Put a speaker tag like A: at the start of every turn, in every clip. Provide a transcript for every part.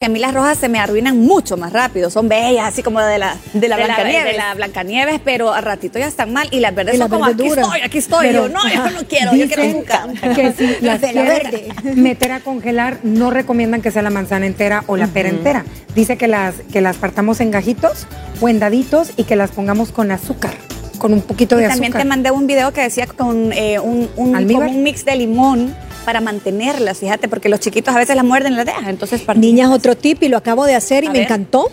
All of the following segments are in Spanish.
A: Que a mí las rojas se me arruinan mucho más rápido, son bellas, así como de la,
B: De la
A: de
B: Blancanieves.
A: de la Blancanieves, pero al ratito ya están mal y las verdes
C: Y
A: son como aquí estoy, aquí estoy.
C: Pero,
A: yo no, yo no quiero, yo quiero azúcar.
C: Que si las
B: De la verde.
C: meter a congelar, no recomiendan que sea la manzana entera o la pera entera. Dice que las, que las partamos en gajitos o en daditos y que las pongamos con azúcar, con un poquito de
A: también
C: azúcar.
A: te mandé un video que decía con eh, un, un, un mix de limón para mantenerlas, fíjate, porque los chiquitos a veces las muerden y las dejan, entonces para
B: Niñas, otro tip y lo acabo de hacer y
A: A
B: me
A: ver.
B: encantó.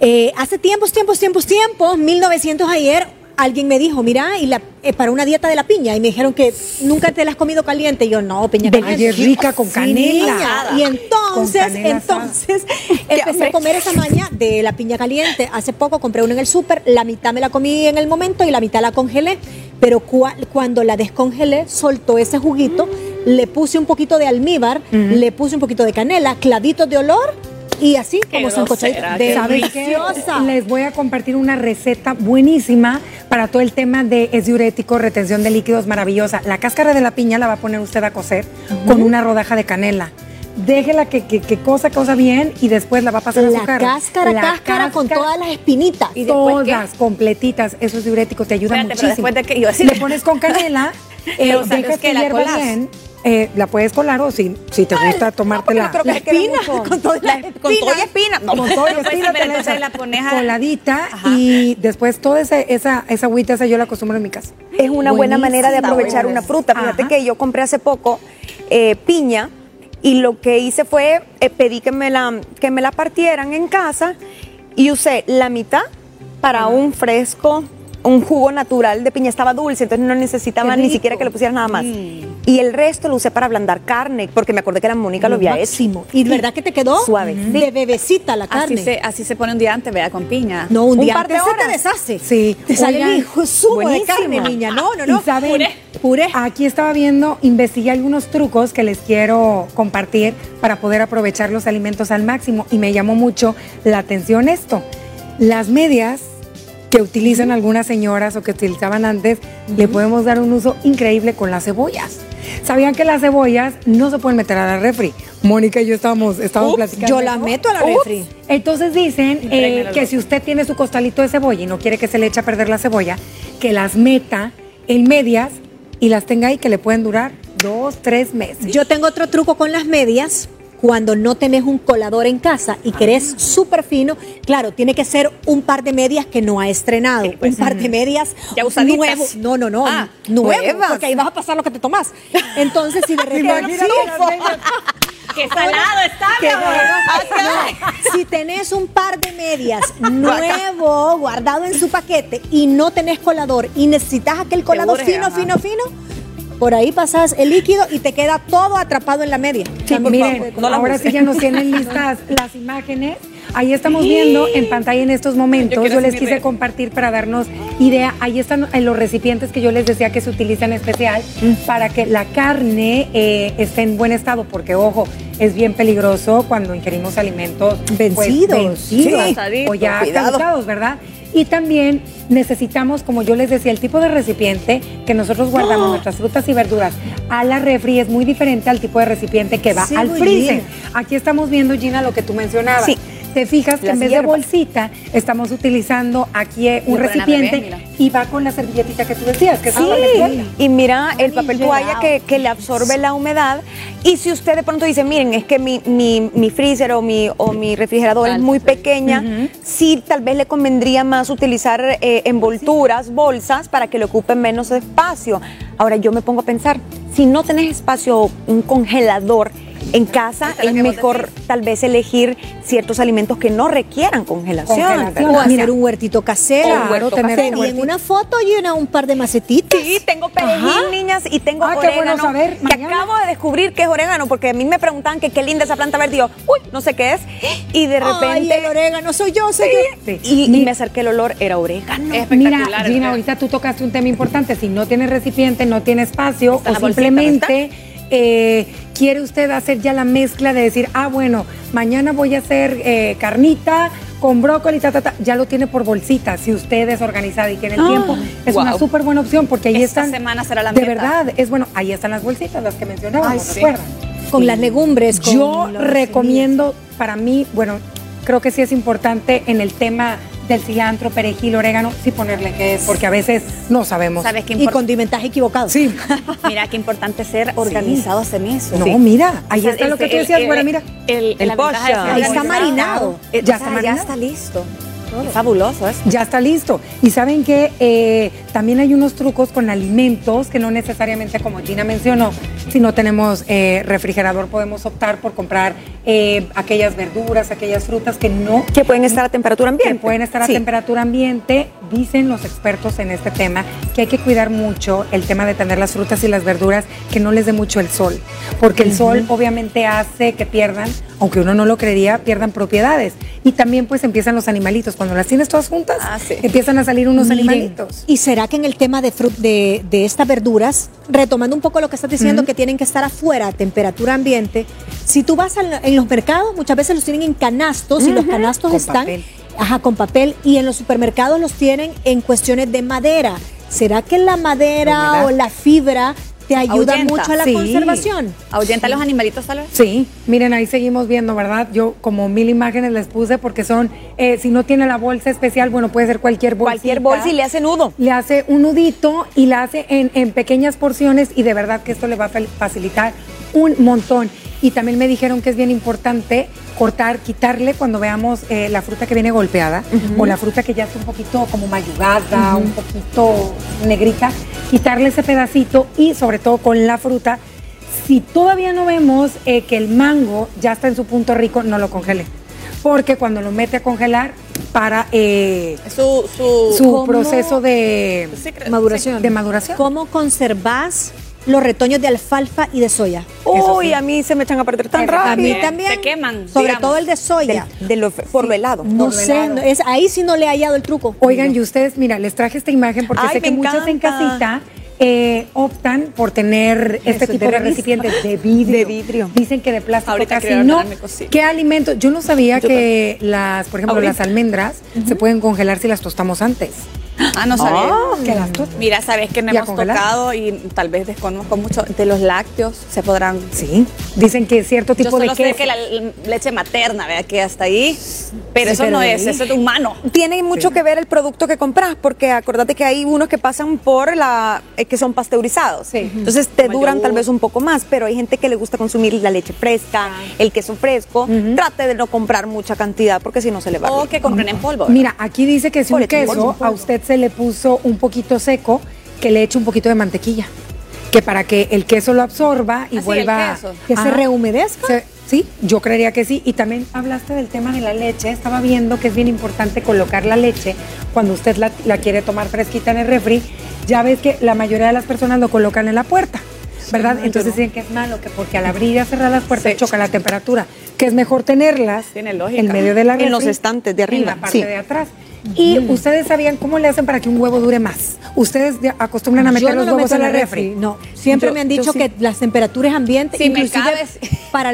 B: Eh, hace tiempos, tiempos, tiempos, tiempos, 1900 ayer, alguien me dijo, mira, y la, eh, para una dieta de la piña, y me dijeron que nunca te la has comido caliente. Y yo, no, piña
C: Ve-
B: caliente.
C: Es rica con canela.
B: Y entonces,
C: canela
B: entonces, empecé a comer esa maña de la piña caliente. Hace poco compré una en el súper, la mitad me la comí en el momento y la mitad la congelé. Pero cua- cuando la descongelé, soltó ese juguito, le puse un poquito de almíbar, le puse un poquito de canela, clavitos de olor y así
A: Qué
B: como sancochadito.
A: grosera, qué
C: ¿Sabes qué?
B: Deliciosa.
C: Les voy a compartir una receta buenísima para todo el tema de es diurético, retención de líquidos, maravillosa. La cáscara de la piña la va a poner usted a cocer con una rodaja de canela. Déjela que, que, que cosa, cosa bien y después la va a pasar a
B: La
C: azúcar.
B: cáscara,
C: La
B: cáscara con
C: cáscara,
B: todas las espinitas.
A: Y.
C: Todas, completitas. Eso es diurético, te ayuda
A: Espérate, pero
C: muchísimo.
A: después de que- iba a decir-
C: Le pones con canela, eh,
A: Pero,
C: dejas
A: es que
C: que
A: la
C: hierva
A: colas.
C: bien. Eh, la puedes colar o si, si te gusta tomártela.
A: que
B: La espina, con todas las
A: La- Con todo y
B: espinas.
A: espina. No,
C: con
A: no puedes
C: espina te la
A: entonces
C: echas
A: la pones a...
C: coladita
A: Ajá.
C: y después toda esa, esa, esa agüita esa yo la acostumbro en mi casa.
D: Es una buena manera de aprovechar una fruta. Fíjate
C: Ajá.
D: que yo compré hace poco eh, piña y lo que hice fue eh, pedí que me, la, que me la partieran en casa y usé la mitad para un fresco, un jugo natural de piña. Estaba dulce, entonces no necesitaba ni siquiera que le pusieras nada más. Y el resto lo usé para ablandar carne, porque me acordé que la Mónica lo había hecho.
B: ¿Y de verdad que te quedó?
D: Suave.
B: De bebecita la carne.
A: Así se, así se pone un día antes, vea, con piña.
B: No, un,
D: Un
B: día
D: par de
B: antes se te
D: horas.
B: deshace.
C: Sí.
B: Te sale el hijo zumo de carne, niña. No, no, no.
C: Saben,
A: Puré.
B: Puré.
C: Aquí estaba viendo, investigué algunos trucos que les quiero compartir para poder aprovechar los alimentos al máximo y me llamó mucho la atención esto. Las medias que utilizan algunas señoras o que utilizaban antes, le podemos dar un uso increíble con las cebollas. ¿Sabían que las cebollas no se pueden meter a la refri? Mónica y yo estábamos, estábamos platicando.
B: Yo la meto a la
C: Ups.
B: refri.
C: Entonces dicen eh, que si usted tiene su costalito de cebolla y no quiere que se le eche a perder la cebolla, que las meta en medias y las tenga ahí que le pueden durar dos, tres meses.
B: Yo tengo otro truco con las medias. Cuando no tenés un colador en casa y querés súper fino, claro, tiene que ser un par de medias que no ha estrenado. un par de medias
A: Ya usaditas.
B: nuevo. No, no, no.
A: Ah,
B: nuevo,
D: nuevas.
B: porque ahí vas a pasar lo que te tomás. Entonces, si de repente.
A: ¡Qué salado está,
B: no, si tenés un par de medias nuevo guardado en su paquete y no tenés colador y necesitas aquel colador fino, fino, fino, por ahí pasas el líquido y te queda todo atrapado en la media.
C: Sí,
B: Por
C: miren,
A: no
C: ahora sí ya nos tienen listas las imágenes. Ahí estamos viendo en pantalla en estos momentos.
A: Yo
C: les quise compartir para darnos idea. Ahí están en los recipientes que yo les decía que se utilizan especial para que la carne eh, esté en buen estado, porque ojo, es bien peligroso cuando ingerimos alimentos pues,
B: Vencidos.
A: Sí.
C: o ya
D: Cuidado.
C: ¿verdad? Y también necesitamos, como yo les decía, el tipo de recipiente que nosotros guardamos nuestras frutas y verduras a la refri es muy diferente al tipo de recipiente que va
B: Sí,
C: al freezer.
B: bien.
C: Aquí estamos viendo, Gina, lo que tú mencionabas.
D: Sí.
C: Te fijas que en vez
D: hierbas.
C: de bolsita estamos utilizando aquí eh, un recipiente
A: bebé,
C: y va con la servilletita que tú decías, que es
D: Sí,
C: de
D: y mira el papel toalla que, que le absorbe la humedad. Y si usted de pronto dice, miren, es que mi, mi, mi freezer o mi, o mi refrigerador es muy pequeña, sí, tal vez le convendría más utilizar eh, envolturas, bolsas, para que le ocupen menos espacio. Ahora yo me pongo a pensar, si no tenés espacio, un congelador, en casa
A: es
D: mejor tal vez elegir ciertos alimentos que no requieran congelación.
C: Congelación.
B: O hacer
C: Mira.
B: un huertito casero.
C: O un huerto
B: tener
C: casero.
B: y en una foto y una, un par de macetitas.
D: Sí, tengo perejil,
B: Ajá.
D: niñas, y tengo
C: Ah, qué bueno
D: orégano.
C: saber,
D: que
C: mañana.
D: acabo de descubrir que es orégano, porque a mí me preguntaban que qué linda esa planta verde. Y yo, uy, no sé qué es. Y de
B: Ay,
D: repente.
B: el orégano, soy yo, yo.
C: Sí.
D: y, me acerqué el olor, era orégano.
A: Es
C: Mira,
A: espectacular.
C: Gina,
A: el-
C: ahorita tú tocaste un tema importante. Si no tiene recipiente, no tiene espacio
A: Está
C: o
A: bolsita,
C: simplemente eh, quiere usted hacer ya la mezcla de decir, ah, bueno, mañana voy a hacer eh, carnita con brócoli, ta, ta, ta, ya lo tiene por bolsita. Si usted es organizada y tiene el
A: Ah,
C: tiempo, es
A: wow.
C: una súper buena opción porque ahí
A: Esta
C: están.
A: semana será la
C: De
A: meta.
C: verdad, es bueno, ahí están las bolsitas, las que mencionábamos,
A: Ay, sí.
C: ¿recuerdan?
B: con las legumbres. Con
C: Yo recomiendo, para mí, bueno, creo que sí es importante en el tema del cilantro, perejil, orégano, sí ponerle que es, porque a veces no sabemos.
A: ¿Sabes qué
B: Y
A: importa?
B: condimentaje equivocado.
C: Sí.
A: Mira, qué importante ser organizados en eso.
C: No, mira, ahí
A: O sea,
C: está lo que
A: el-
C: tú decías,
A: el-
C: güera, mira.
A: El,
E: El
A: ser
B: Ahí está
A: organizado.
B: marinado.
A: Eh,
C: Ya está marinado.
A: Ya está listo. Qué fabuloso eso.
C: Ya está listo. Y saben que eh, también hay unos trucos con alimentos que no necesariamente, como Gina mencionó, si no tenemos eh, refrigerador, podemos optar por comprar eh, aquellas verduras, aquellas frutas que no
E: Que pueden estar a temperatura
C: que
E: ambiente.
C: pueden estar a
E: Sí.
C: temperatura ambiente. Dicen los expertos en este tema que hay que cuidar mucho el tema de tener las frutas y las verduras que no les dé mucho el sol, porque el sol obviamente hace que pierdan, aunque uno no lo creería, pierdan propiedades. Y también pues empiezan los animalitos. Cuando las tienes todas juntas,
A: Ah, sí.
C: empiezan a salir unos
B: Miren,
C: animalitos.
B: ¿Y será que en el tema de, de, de estas verduras, retomando un poco lo que estás diciendo, que tienen que estar afuera a temperatura ambiente, si tú vas al- en los mercados, muchas veces los tienen en canastos y los canastos
C: Con
B: están
C: papel.
B: Ajá, con papel y en los supermercados los tienen en cuestiones de madera. ¿Será que la madera
C: La
B: o la fibra te ayuda
A: Ahuyenta.
B: mucho a la
C: Sí.
B: conservación?
A: ¿Ahuyenta a los animalitos tal vez?
C: Sí, miren, ahí seguimos viendo, ¿verdad? Yo como mil imágenes les puse porque son, eh, si no tiene la bolsa especial, bueno, puede ser cualquier bolsa.
E: Cualquier bolsa y le hace nudo.
C: le hace un nudito y la hace en, en pequeñas porciones y de verdad que esto le va a facilitar un montón. Y también me dijeron que es bien importante cortar, quitarle cuando veamos eh, la fruta que viene golpeada o la fruta que ya está un poquito como mayugada, un poquito negrita, quitarle ese pedacito y sobre todo con la fruta, si todavía no vemos eh, que el mango ya está en su punto rico, no lo congele. Porque cuando lo mete a congelar, para eh,
A: Su, su,
C: su proceso de,
B: Maduración.
C: de maduración.
B: ¿Cómo conservas los retoños de alfalfa y de soya?
E: Uy,
C: sí.
E: a mí se me echan a perder tan rápido.
B: A mí también.
A: se queman,
B: Sobre
A: digamos.
B: todo el de soya.
E: Del- de lo- por lo helado.
B: No sé, no- es, ahí sí no le he hallado el truco.
C: Oigan, y ustedes, mira, les traje esta imagen porque
E: Ay,
C: sé que muchas en casita eh, optan por tener este tipo
B: de
C: recipientes de vidrio.
E: De vidrio.
C: Dicen que de plástico
A: Ahorita
C: casi no. ¿Qué alimentos? Yo no sabía que las, por ejemplo,
A: Ahorita.
C: las almendras se pueden congelar si las tostamos antes.
A: Ah, no sabía.
C: Las tostas.
A: Mira, sabes que no
C: ¿Y a
A: hemos
C: congelar?
A: tocado y tal vez desconozco mucho de los lácteos. Se podrán.
C: Sí. Dicen que cierto
A: Yo
C: tipo de
A: solo sé
C: queso.
A: que la leche materna, ¿verdad? Que hasta ahí. Pero
B: Sí,
A: eso
B: pero
A: no
B: de
A: es, eso es humano.
E: Tiene mucho que ver el producto que compras, porque acordate que hay unos que pasan por la, eh, que son pasteurizados.
C: Sí.
E: Entonces te
A: Como
E: duran tal vez un poco más, pero hay gente que le gusta consumir la leche fresca, el queso fresco. Trate de no comprar mucha cantidad, porque si no se le va. a
A: O que compren en polvo. ¿verdad?
C: Mira, aquí dice que si un queso a usted se le puso un poquito seco, que le eche un poquito de mantequilla. Que para que el queso lo absorba y
A: Ah, sí,
C: vuelva.
A: el queso.
B: ¿Que se
C: Ajá.
B: rehumedezca?
C: Se- sí, yo creería que sí. Y también hablaste del tema de la leche. Estaba viendo que es bien importante colocar la leche cuando usted la, la quiere tomar fresquita en el refri. Ya ves que la mayoría de las personas lo colocan en la puerta. ¿Verdad? Entonces dicen que es malo, que porque al abrir y cerrar las puertas
A: Sí.
C: choca la temperatura, que es mejor tenerlas
A: Tiene lógica.
C: en medio de la
E: En los estantes de
C: en
E: arriba,
C: la parte
E: sí.
C: de atrás. Y ustedes sabían cómo le hacen para que un huevo dure más. Ustedes acostumbran a meter
B: no
C: los
B: lo
C: huevos en la
B: en
C: refri.
B: No, siempre
C: Yo-
B: me han dicho
C: sí.
B: que las temperaturas ambientes,
A: Si me
B: inclusive
A: cabes.
B: para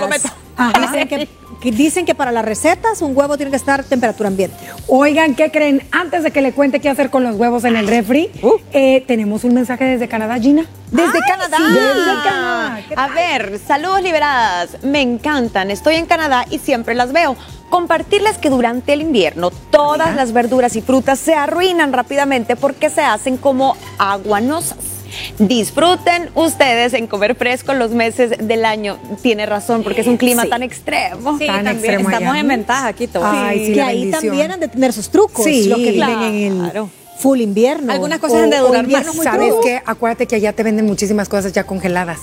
A: lo meto.
B: Ajá, que dicen que para las recetas un huevo tiene que estar a temperatura ambiente.
C: Oigan, ¿qué creen? Antes de que le cuente qué hacer con los huevos en el refri, eh, tenemos un mensaje desde Canadá, Gina.
E: Desde Canadá.
C: sí, desde Canadá. ¿Qué
D: A ver, saludos liberadas. Me encantan. Estoy en Canadá y siempre las veo. Compartirles que durante el invierno todas las verduras y frutas se arruinan rápidamente porque se hacen como aguanosas. Disfruten ustedes en comer fresco los meses del año. Tiene razón, porque es un clima
A: Sí.
D: tan extremo.
A: Sí,
C: Tan
A: también
C: extremo
A: estamos
C: allá.
A: en ventaja aquí todos.
C: Ay, sí,
B: que
C: la
B: ahí
C: bendición.
B: también han de tener sus trucos.
C: Sí,
B: los que viven en el
D: claro.
B: full invierno.
A: Algunas cosas han de durar más.
C: ¿Sabes
B: crudos.
C: qué? Acuérdate que allá te venden muchísimas cosas ya congeladas.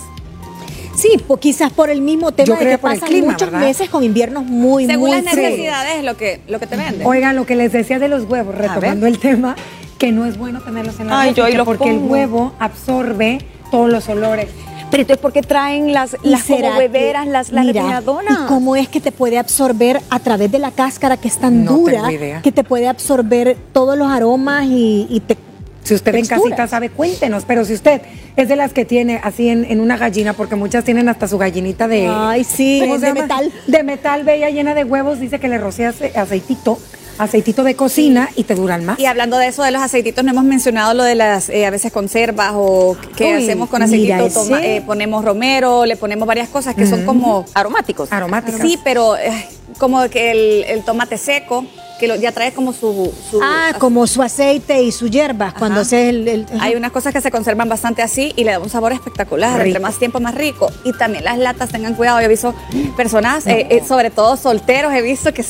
B: Sí, pues quizás por el mismo tema
C: Yo
B: de
C: creo
B: que
C: por el
B: pasan
C: clima,
B: muchos
C: ¿verdad?
B: meses con inviernos muy,
A: Según
B: muy
A: las necesidades es lo que, lo que te venden.
C: Oigan, lo que les decía de los huevos, retomando el tema, que no es bueno tenerlos en la
E: Ay, yo ahí los
C: porque el huevo absorbe todos los olores.
E: Pero entonces, ¿por qué traen las,
B: ¿Y
E: las como
B: será
E: hueveras,
B: que-
E: las, las
B: mira,
E: refrigeradoras?
B: ¿Y cómo es que te puede absorber a través de la cáscara que es tan
C: No
B: dura
C: tengo idea.
B: que te puede absorber todos los aromas y, y te
C: Si usted en casita sabe, cuéntenos. Pero si usted es de las que tiene así en, en una gallina, porque muchas tienen hasta su gallinita de.
B: Ay, sí,
C: ¿cómo
B: es
C: se
B: de
C: llama?
B: metal.
C: De metal, bella, llena de huevos. Dice que le rocea ace- aceitito aceitito de cocina y te duran más.
A: Y hablando de eso de los aceititos, no hemos mencionado lo de las eh, a veces conservas o que
B: Uy,
A: hacemos con aceitito, toma- eh, ponemos romero, le ponemos varias cosas que son como
D: Aromáticos.
C: Aromáticas.
A: Sí, pero eh, como que el, el tomate seco, que lo- ya trae como su... su-
B: Ah, como su aceite y su hierba, cuando hace el... el-
A: Hay unas cosas que se conservan bastante así y le da un sabor espectacular,
C: Rico.
A: entre más tiempo más rico. Y también las latas, tengan cuidado, yo he visto personas, eh, eh, sobre todo solteros, he visto que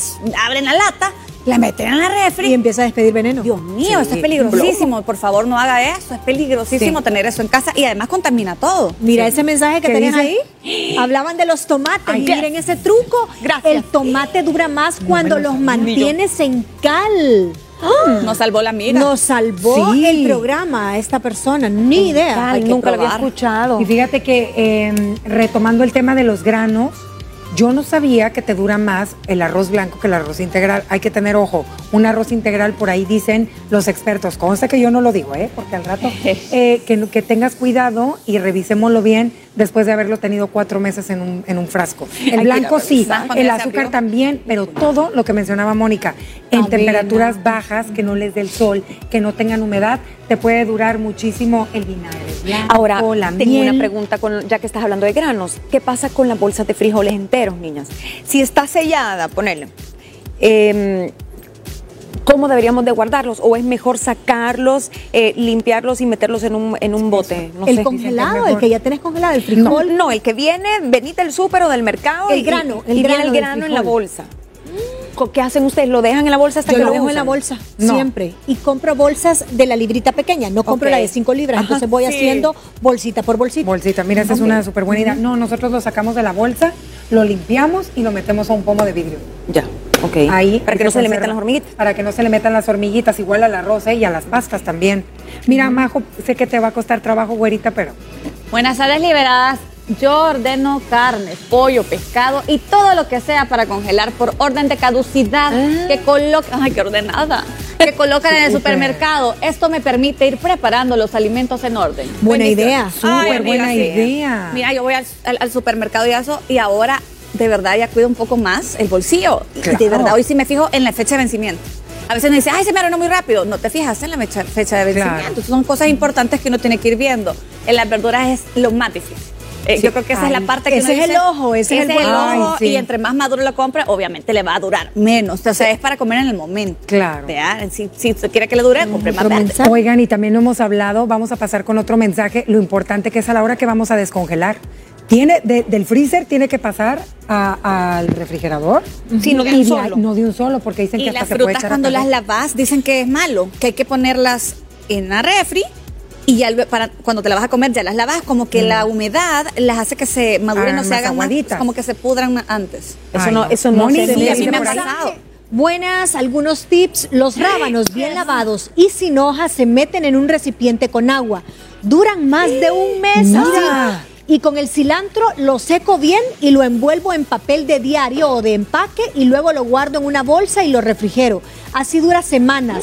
A: abren la lata, la meten en la refri.
B: y empieza a despedir veneno.
A: Dios mío, esto es peligrosísimo. Por favor, no haga eso. Es peligrosísimo
C: Sí.
A: tener eso en casa y además contamina todo.
B: Mira ese mensaje que
C: ¿Qué
B: tenías
C: dice?
B: ahí. Hablaban de los tomates.
C: Ay,
B: Miren ese truco.
D: Gracias.
B: El tomate dura más cuando los
C: sabía.
B: mantienes en cal.
A: Nos salvó la amiga.
B: Nos salvó
C: Sí.
B: el programa a esta persona. Ni idea.
D: Ay,
A: que
D: nunca lo había escuchado.
C: Y fíjate que eh, retomando el tema de los granos, yo no sabía que te dura más el arroz blanco que el arroz integral. Hay que tener ojo, un arroz integral por ahí dicen los expertos. Consta que yo no lo digo, ¿eh? porque al rato eh, que, que tengas cuidado y revisémoslo bien después de haberlo tenido cuatro meses en un, en un frasco. El blanco
A: a
C: sí, el azúcar también, pero todo lo que mencionaba Mónica, en temperaturas bajas, que no les dé el sol, que no tengan humedad, te puede durar muchísimo el vinagre blanco,
D: Ahora,
C: la
D: tengo
C: miel.
D: una pregunta, con, ya que estás hablando de granos. ¿Qué pasa con las bolsas de frijoles enteros, niñas? Si está sellada, ponele, eh, ¿cómo deberíamos de guardarlos? ¿O es mejor sacarlos, eh, limpiarlos y meterlos en un, en un bote? No
B: el
D: sé.
B: congelado, el que ya tenés congelado, el frijol.
D: no, el que viene, venite del súper o del mercado.
B: El
D: y-
B: grano,
D: y,
B: el
D: viene
B: grano
D: el
B: del
D: grano en la bolsa. ¿Qué hacen ustedes? ¿Lo dejan en la bolsa hasta
B: Yo
D: que
B: lo dejo en la bolsa,
C: No.
B: siempre. Y compro bolsas de la librita pequeña, no compro la de 5 libras.
D: Ajá,
B: entonces voy
D: sí.
B: haciendo bolsita por bolsita.
C: Bolsita, mira, esa es una súper buena idea. No, nosotros lo sacamos de la bolsa, lo limpiamos y lo metemos a un pomo de vidrio.
D: Ya, ok.
C: Ahí.
D: Para que no se le metan las hormiguitas.
C: Para que no se le metan las hormiguitas, igual al arroz ¿eh? y a las pastas también. Mira, Majo, sé que te va a costar trabajo, güerita, pero
A: Buenas tardes, liberadas. Yo ordeno carne, pollo, pescado y todo lo que sea para congelar por orden de caducidad que colocan, ay, qué ordenada, que colocan en el supermercado. Esto me permite ir preparando los alimentos en orden.
B: Buena idea,
C: súper buena idea.
A: Mira, yo voy al, al- al supermercado y eso, y ahora de verdad ya cuido un poco más el bolsillo. Y de verdad, hoy sí me fijo en la fecha de vencimiento. A veces me dice, ay, se me arruinó muy rápido. No te fijas en la fecha de
C: Claro.
A: vencimiento. Son cosas importantes que uno tiene que ir viendo. En las verduras es lo más difícil. Eh, yo creo que esa es la parte que
B: ese
A: uno
B: es el ojo, ese es el
A: ojo,
C: Ay, sí.
A: y entre más maduro lo compra, obviamente le va a durar menos. O sea, es para comer en el momento.
C: Claro.
A: Si, si usted quiere que le dure, compre más verde.
B: mensaje.
C: Oigan, y también lo hemos hablado, vamos a pasar con otro mensaje, lo importante que es a la hora que vamos a descongelar. Tiene, de- del freezer tiene que pasar a- al refrigerador.
D: Sí, no de un solo.
C: no de un solo, porque dicen
A: Y
C: que hasta
A: las
C: se puede
A: frutas cuando las lavas dicen que es malo, que hay que ponerlas en la refri y ya para cuando te la vas a comer ya las lavas como que la humedad las hace que se maduren,
C: Hagan
A: no se hagan más, como que se pudran antes.
D: Eso
C: Ay,
D: no, eso no se
C: sí,
D: debe.
A: a mí me ha
C: por ahí.
A: pasado.
B: Buenas, algunos tips. Los rábanos bien lavados y sin hojas se meten en un recipiente con agua. Duran más de un mes.
C: Mira.
B: Y con el cilantro lo seco bien y lo envuelvo en papel de diario o de empaque y luego lo guardo en una bolsa y lo refrigero. Así dura semanas.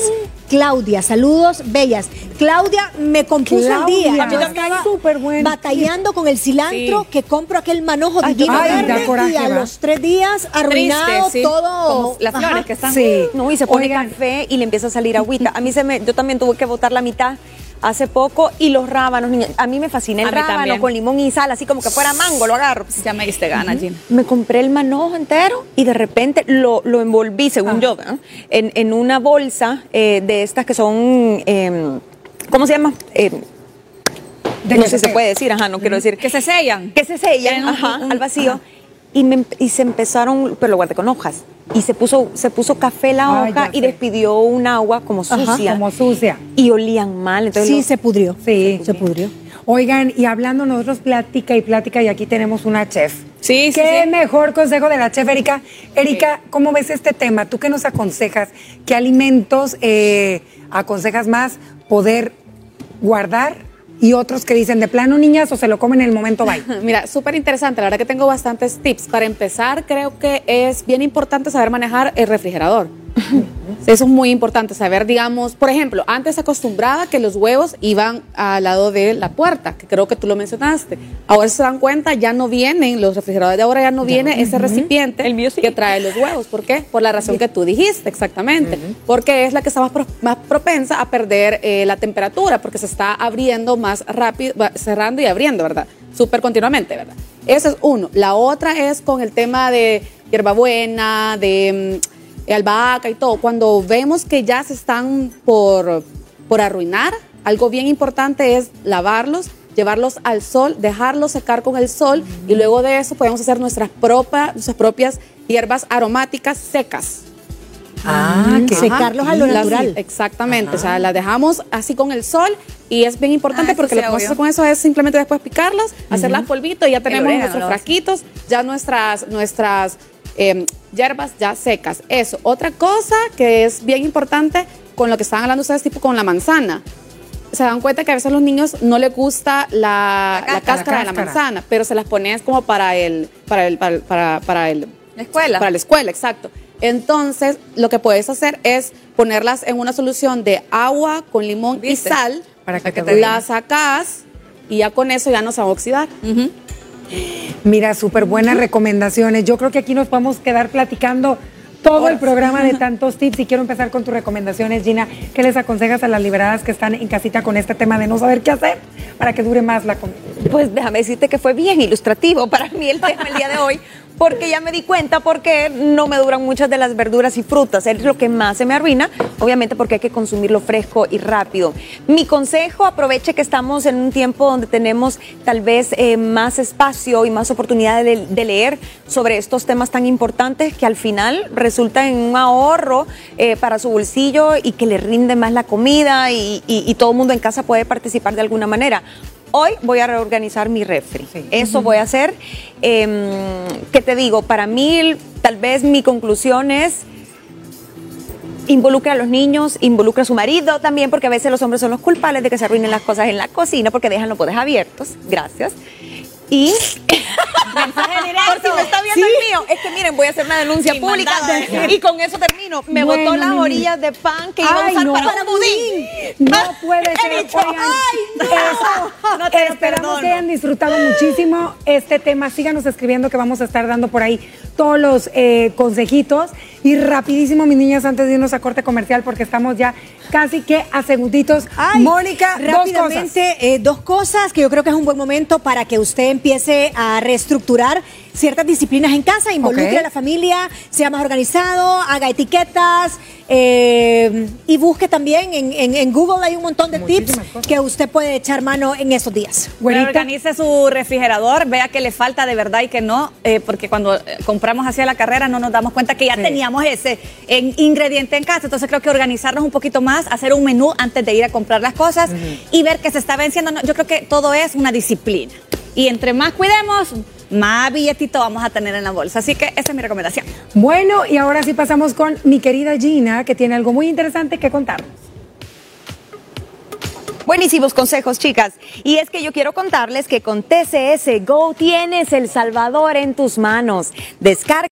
B: Claudia, saludos, bellas. Claudia me compuso
C: Claudia.
B: el día.
C: A mí
B: Yo estaba
C: Súper
B: batallando con el cilantro
A: Sí.
B: que compro aquel manojo
C: Ay,
B: divino
C: ay, da
B: verde
C: coraje,
B: y a
C: va.
B: los tres días arruinado
A: Triste, sí.
B: todo.
A: Como las
B: Ajá.
A: flores que están.
C: Sí.
D: No, y se pone
C: Oigan.
D: café y le empieza a salir agüita. A mí se me, yo también tuve que botar la mitad hace poco y los rábanos, niña, a mí me fascina el rábano
A: también.
D: con limón y sal, así como que fuera mango, lo agarro.
A: Ya me diste ganas, Gina.
D: Me compré el manojo entero y de repente lo, lo envolví, según
C: Ah.
D: yo, en, en una bolsa eh, de estas que son, eh, ¿cómo se llama? Eh,
C: De
D: no sé si
C: se-
D: puede decir, ajá, no quiero decir.
A: Que se sellan.
D: que se sellan,
A: un-
D: ajá,
A: un-
D: al vacío.
A: ajá.
D: Y, me, y se empezaron, pero lo guardé con hojas. Y se puso, se puso café la
C: Ay,
D: hoja y despidió un agua como sucia.
C: Como sucia.
D: Y olían mal. Entonces
B: Sí, se pudrió.
C: Sí.
B: Se pudrió.
C: Oigan, y hablando nosotros plática y plática, y aquí tenemos una chef.
A: Sí, sí,
C: Qué
A: sí.
C: mejor consejo de la chef Erika. Erika, ¿cómo ves este tema? ¿Tú qué nos aconsejas? ¿Qué alimentos eh, aconsejas más poder guardar? Y otros que dicen de plano, niñas, o se lo comen en el momento, bye.
F: Mira, súper interesante. La verdad que tengo bastantes tips. Para empezar, creo que es bien importante saber manejar el refrigerador. Eso es muy importante saber, digamos, por ejemplo, antes se acostumbraba que los huevos iban al lado de la puerta, que creo que tú lo mencionaste. Ahora se dan cuenta, ya no vienen, los refrigeradores de ahora ya no viene ese recipiente que trae los huevos. ¿Por qué? Por la razón que tú dijiste, exactamente. Porque es la que está más, más propensa a perder eh, la temperatura, porque se está abriendo más rápido, cerrando y abriendo, ¿verdad? Súper continuamente, ¿verdad? Ese es uno. La otra es con el tema de hierbabuena, de mm, albahaca y todo. Cuando vemos que ya se están por, por arruinar, algo bien importante es lavarlos, llevarlos al sol, dejarlos secar con el sol y luego de eso podemos hacer nuestras, propias, nuestras propias hierbas aromáticas secas.
B: Ah, que secarlos a lo natural.
F: exactamente, o sea, las dejamos así con el sol y es bien importante ah, porque lo que vamos a hacer con eso es simplemente después picarlas, hacerlas polvito y ya tenemos nuestros frasquitos, ya nuestras, nuestras em, hierbas ya secas. Eso. Otra cosa que es bien importante con lo que estaban hablando ustedes, tipo con la manzana. Se dan cuenta que a veces a los niños no les gusta la, cáscara, de la manzana, pero se las pones como para el, para el, para, para el,
D: la escuela.
F: Para la escuela, exacto. Entonces, lo que puedes hacer es ponerlas en una solución de agua con limón y sal. Para que te las sacas y ya con eso ya no se va a oxidar.
C: Mira, súper buenas recomendaciones. Yo creo que aquí nos podemos quedar platicando todo el programa de tantos tips y quiero empezar con tus recomendaciones, Gina. ¿Qué les aconsejas a las liberadas que están en casita con este tema de no saber qué hacer para que dure más la comida?
D: Pues déjame decirte que fue bien ilustrativo para mí el tema el día de hoy, porque ya me di cuenta porque no me duran muchas de las verduras y frutas. Es lo que más se me arruina, obviamente porque hay que consumirlo fresco y rápido. Mi consejo, aproveche que estamos en un tiempo donde tenemos tal vez eh, más espacio y más oportunidad de, leer sobre estos temas tan importantes que al final resulta en un ahorro eh, para su bolsillo y que le rinde más la comida y, y todo el mundo en casa puede participar de alguna manera. Hoy voy a reorganizar mi refri. Eso voy a hacer. Em, ¿Qué te digo? Para mí, tal vez mi conclusión es involucra a los niños, involucra a su marido también, porque a veces los hombres son los culpables de que se arruinen las cosas en la cocina porque dejan los podes abiertos. Gracias. Y mensaje directo. Por si me está viendo el mío. Es que miren, voy a hacer una denuncia pública y con eso termino. Me botó las orillas de pan que iba a usar para budín.
C: No puede ser. Dicho,
D: ay, no. no te
C: Esperamos que hayan disfrutado muchísimo este tema. Síganos escribiendo que vamos a estar dando por ahí todos los eh, consejitos. Y rapidísimo, mis niñas, antes de irnos a corte comercial, porque estamos ya casi que a segunditos.
B: Mónica, rápidamente, dos cosas. Eh, dos cosas que yo creo que es un buen momento para que usted empiece a reestructurar ciertas disciplinas en casa, involucre a la familia, sea más organizado, haga etiquetas eh, y busque también en, Google hay un montón de tips que usted puede echar mano en esos días.
A: Organice su refrigerador, vea que le falta de verdad y que no, eh, porque cuando eh, compramos hacia la carrera no nos damos cuenta que ya teníamos ese ingrediente en casa. Entonces creo que organizarnos un poquito más, hacer un menú antes de ir a comprar las cosas y ver que se está venciendo. yo creo que todo es una disciplina. Y entre más cuidemos, más billetito vamos a tener en la bolsa. Así que esa es mi recomendación.
C: Bueno, y ahora sí pasamos con mi querida Gina, que tiene algo muy interesante que contarnos.
D: Buenísimos consejos, chicas. Y es que yo quiero contarles que con TCS Go tienes El Salvador en tus manos. Descarga